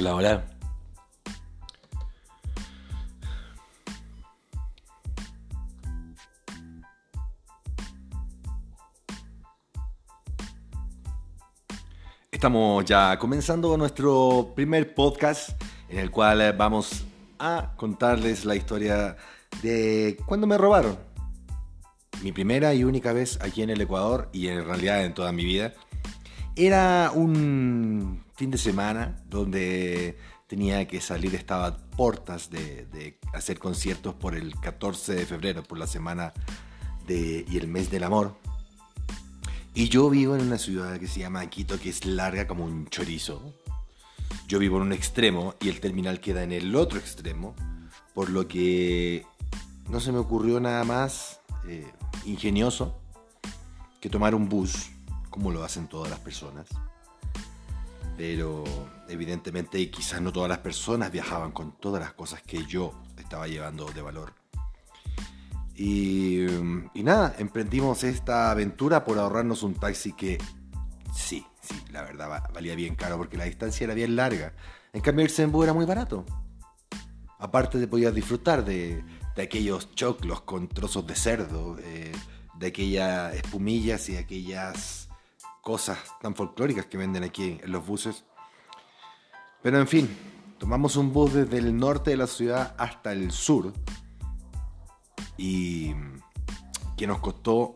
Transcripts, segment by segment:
Hola, hola. Estamos ya comenzando nuestro primer podcast en el cual vamos a contarles la historia de cuando me robaron. Mi primera y única vez aquí en el Ecuador y en realidad en toda mi vida. Era un fin de semana donde tenía que salir, estaba a portas de, hacer conciertos por el 14 de febrero, por la semana de, y el mes del amor. Y yo vivo en una ciudad que se llama Quito, que es larga como un chorizo. Yo vivo en un extremo y el terminal queda en el otro extremo, por lo que no se me ocurrió nada más eh, ingenioso que tomar un bus como lo hacen todas las personas. Pero evidentemente quizás no todas las personas viajaban con todas las cosas que yo estaba llevando de valor. Y, nada, emprendimos esta aventura por ahorrarnos un taxi que sí, sí, la verdad valía bien caro porque la distancia era bien larga. En cambio irse en era muy barato. Aparte de poder disfrutar de, de aquellos choclos con trozos de cerdo, eh, de aquellas espumillas y aquellas cosas tan folclóricas que venden aquí en los buses. Pero en fin, tomamos un bus desde el norte de la ciudad hasta el sur y que nos costó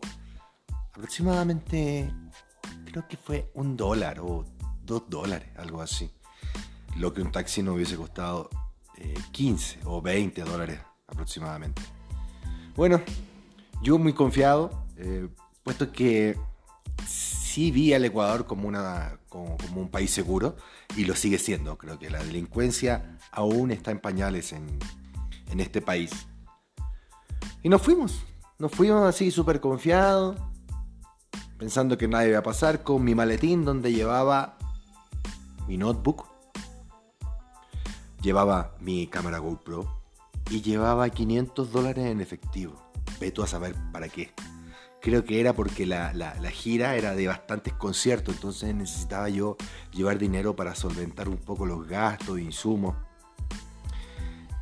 aproximadamente, creo que fue un dólar o dos dólares, algo así. Lo que un taxi no hubiese costado 15 eh, o 20 dólares aproximadamente. Bueno, yo muy confiado, eh, puesto que sí vi al Ecuador como, un país seguro y lo sigue siendo. Creo que la delincuencia aún está en pañales en, este país. Y nos fuimos, nos fuimos así súper confiados, pensando que nada iba a pasar, con mi maletín donde llevaba mi notebook, llevaba mi cámara GoPro y llevaba 500 dólares en efectivo. Ve tú a saber para qué creo que era porque la, gira era de bastantes conciertos, entonces necesitaba yo llevar dinero para solventar un poco los gastos, insumos.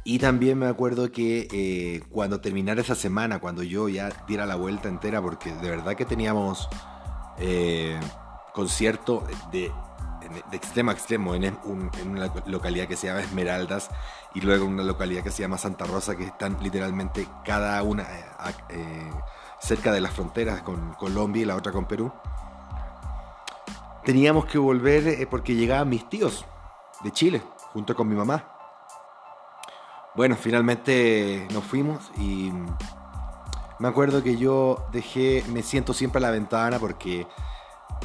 Y también me acuerdo que eh, cuando terminara esa semana, cuando yo ya diera la vuelta entera, porque de verdad que teníamos eh, concierto de, de, extremo a extremo en, una localidad que se llama Esmeraldas y luego en una localidad que se llama Santa Rosa, que están literalmente cada una... Eh, cerca de las fronteras con Colombia y la otra con Perú. Teníamos que volver eh, porque llegaban mis tíos de Chile, junto con mi mamá. Bueno, finalmente nos fuimos y me acuerdo que yo dejé, me siento siempre a la ventana porque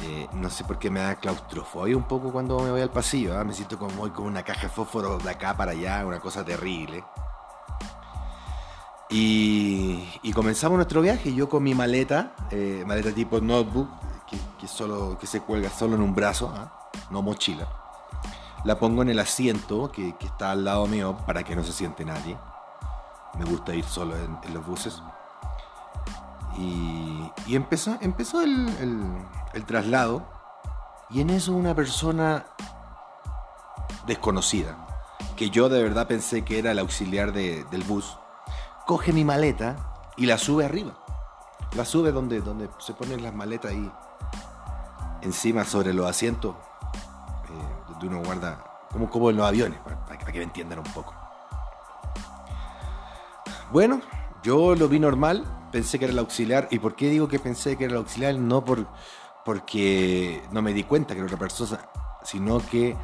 eh, no sé por qué me da claustrofobia un poco cuando me voy al pasillo. ¿ah? Me siento como voy con una caja de fósforo de acá para allá, una cosa terrible. Y, comenzamos nuestro viaje, yo con mi maleta, eh, maleta tipo notebook, que, solo, que se cuelga solo en un brazo, ¿ah? no mochila. La pongo en el asiento que, está al lado mío para que no se siente nadie. Me gusta ir solo en, los buses. Y, empezó, empezó el, traslado y en eso una persona desconocida, que yo de verdad pensé que era el auxiliar del bus, coge mi maleta y la sube arriba. La sube donde, donde se ponen las maletas ahí encima sobre los asientos, eh, donde uno guarda, como, como en los aviones, para, que me entiendan un poco. Bueno, yo lo vi normal, pensé que era el auxiliar. ¿Y por qué digo que pensé que era el auxiliar? No por, porque no me di cuenta que era otra persona, sino que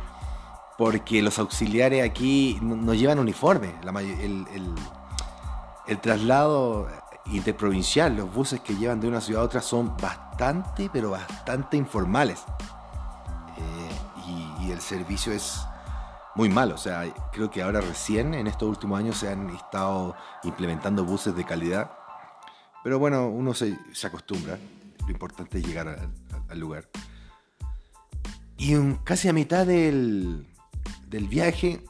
porque los auxiliares aquí no, llevan uniforme. La, el, el traslado interprovincial, los buses que llevan de una ciudad a otra son bastante, pero bastante informales. Eh, y, el servicio es muy malo. O sea, creo que ahora recién, en estos últimos años, se han estado implementando buses de calidad. Pero bueno, uno se, acostumbra. Lo importante es llegar al lugar. Y casi a mitad del, del viaje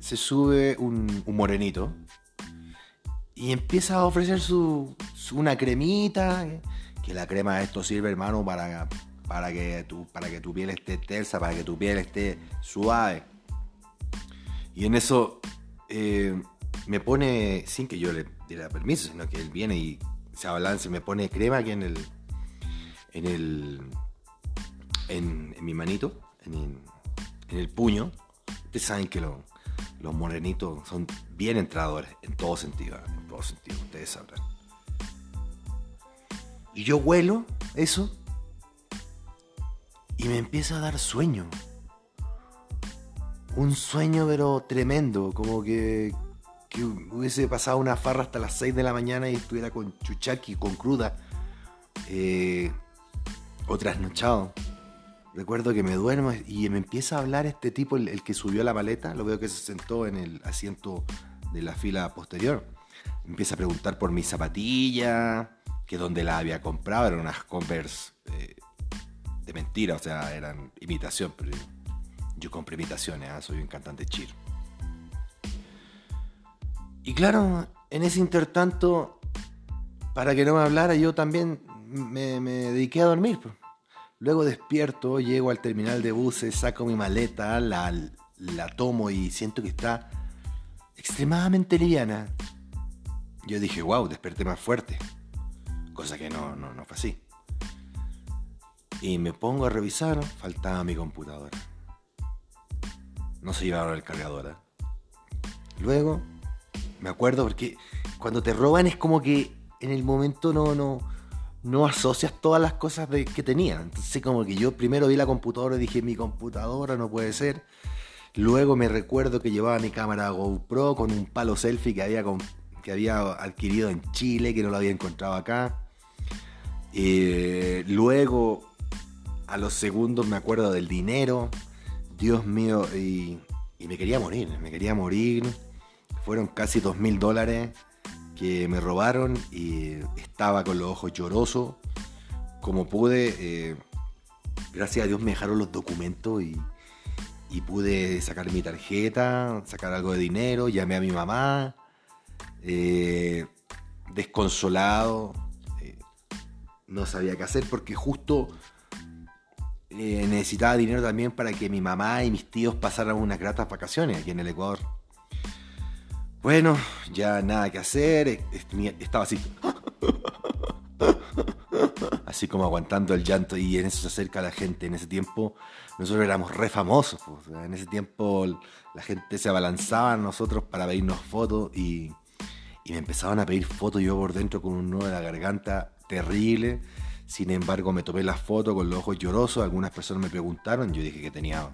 se sube un, un morenito y empieza a ofrecer su, una cremita, que la crema de esto sirve, hermano, para, para, que tu, para que tu piel esté tersa, para que tu piel esté suave. Y en eso eh, me pone, sin que yo le diera permiso, sino que él viene y se abalanza y me pone crema aquí en el. en el. en, mi manito, en, el puño. Ustedes saben que los morenitos son bien entradores en todo sentido, en todo sentido, ustedes sabrán. Y yo huelo eso y me empieza a dar sueño. Un sueño pero tremendo, como que, hubiese pasado una farra hasta las 6 de la mañana y estuviera con chuchaki, con cruda, eh, o trasnochado. Recuerdo que me duermo y me empieza a hablar este tipo, el, que subió la maleta, lo veo que se sentó en el asiento de la fila posterior. Empieza a preguntar por mi zapatilla, que donde la había comprado eran unas Converse eh, de mentira, o sea, eran imitación, pero yo, compré imitaciones, ¿ah? soy un cantante chir. Y claro, en ese intertanto, para que no me hablara, yo también me, dediqué a dormir. Pues. Luego despierto, llego al terminal de buses, saco mi maleta, la, la tomo y siento que está extremadamente liviana. Yo dije, wow, desperté más fuerte cosa que no, no, no fue así. Y me pongo a revisar, faltaba mi computadora. No se llevaron el cargador. Luego, me acuerdo porque cuando te roban es como que en el momento no, no, no asocias todas las cosas que tenía. Entonces como que yo primero vi la computadora y dije, mi computadora no puede ser. Luego me recuerdo que llevaba mi cámara GoPro con un palo selfie que había, que había adquirido en Chile, que no lo había encontrado acá. Eh, luego, a los segundos me acuerdo del dinero. Dios mío, y, me quería morir, me quería morir. Fueron casi dos mil dólares que me robaron y estaba con los ojos llorosos. Como pude, eh, gracias a Dios me dejaron los documentos y, pude sacar mi tarjeta, sacar algo de dinero, llamé a mi mamá, eh, desconsolado, no sabía qué hacer porque justo eh, necesitaba dinero también para que mi mamá y mis tíos pasaran unas gratas vacaciones aquí en el Ecuador. Bueno, ya nada que hacer, estaba así. Así como aguantando el llanto y en eso se acerca la gente. En ese tiempo nosotros éramos re famosos. En ese tiempo la gente se abalanzaba a nosotros para pedirnos fotos y, y me empezaban a pedir fotos yo por dentro con un nudo de la garganta terrible. Sin embargo, me tomé la foto con los ojos llorosos. Algunas personas me preguntaron. Yo dije que tenía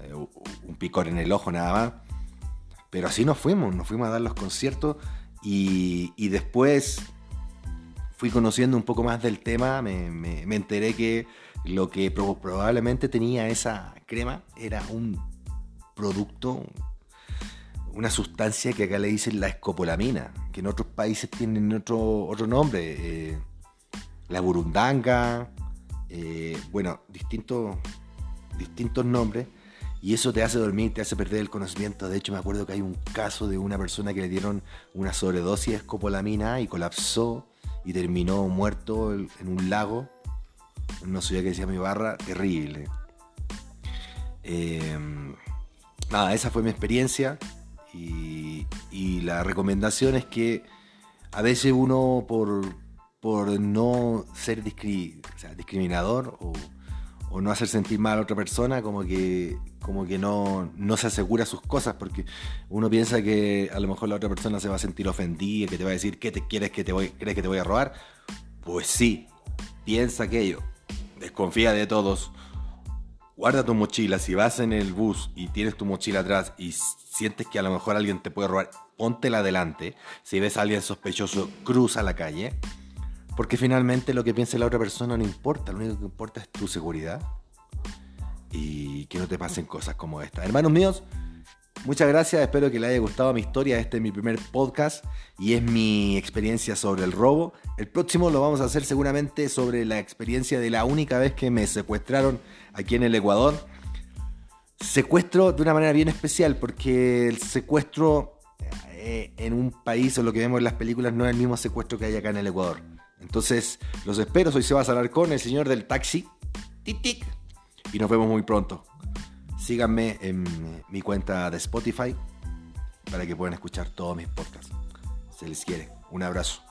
eh, un picor en el ojo nada más. Pero así nos fuimos, nos fuimos a dar los conciertos y, después fui conociendo un poco más del tema. Me, enteré que lo que probablemente tenía esa crema era un producto, una sustancia que acá le dicen la escopolamina, que en otros países tienen otro, otro nombre. Eh, la burundanga, eh, bueno, distintos, distintos nombres, y eso te hace dormir, te hace perder el conocimiento. De hecho, me acuerdo que hay un caso de una persona que le dieron una sobredosis de escopolamina y colapsó y terminó muerto en un lago. No sabía qué decía mi barra, terrible. Em, nada, esa fue mi experiencia y, y la recomendación es que a veces uno por, por no ser discriminador o, no hacer sentir mal a otra persona, como que, como que no, no, se asegura sus cosas, porque uno piensa que a lo mejor la otra persona se va a sentir ofendida, que te va a decir, ¿qué te quieres que te voy, crees que te voy a robar? Pues sí, piensa aquello, desconfía de todos, guarda tu mochila, si vas en el bus y tienes tu mochila atrás y sientes que a lo mejor alguien te puede robar, póntela adelante, si ves a alguien sospechoso, cruza la calle porque finalmente lo que piense la otra persona no importa, lo único que importa es tu seguridad y que no te pasen cosas como esta. Hermanos míos, muchas gracias, espero que les haya gustado mi historia. Este es mi primer podcast y es mi experiencia sobre el robo. El próximo lo vamos a hacer seguramente sobre la experiencia de la única vez que me secuestraron aquí en el Ecuador. Secuestro de una manera bien especial porque el secuestro eh, en un país o lo que vemos en las películas no es el mismo secuestro que hay acá en el Ecuador. Entonces, los espero. Soy Sebas Alarcón, el señor del taxi. Tic, tic. Y nos vemos muy pronto. Síganme en mi cuenta de Spotify, para que puedan escuchar todos mis podcasts. Se les quiere. Un abrazo.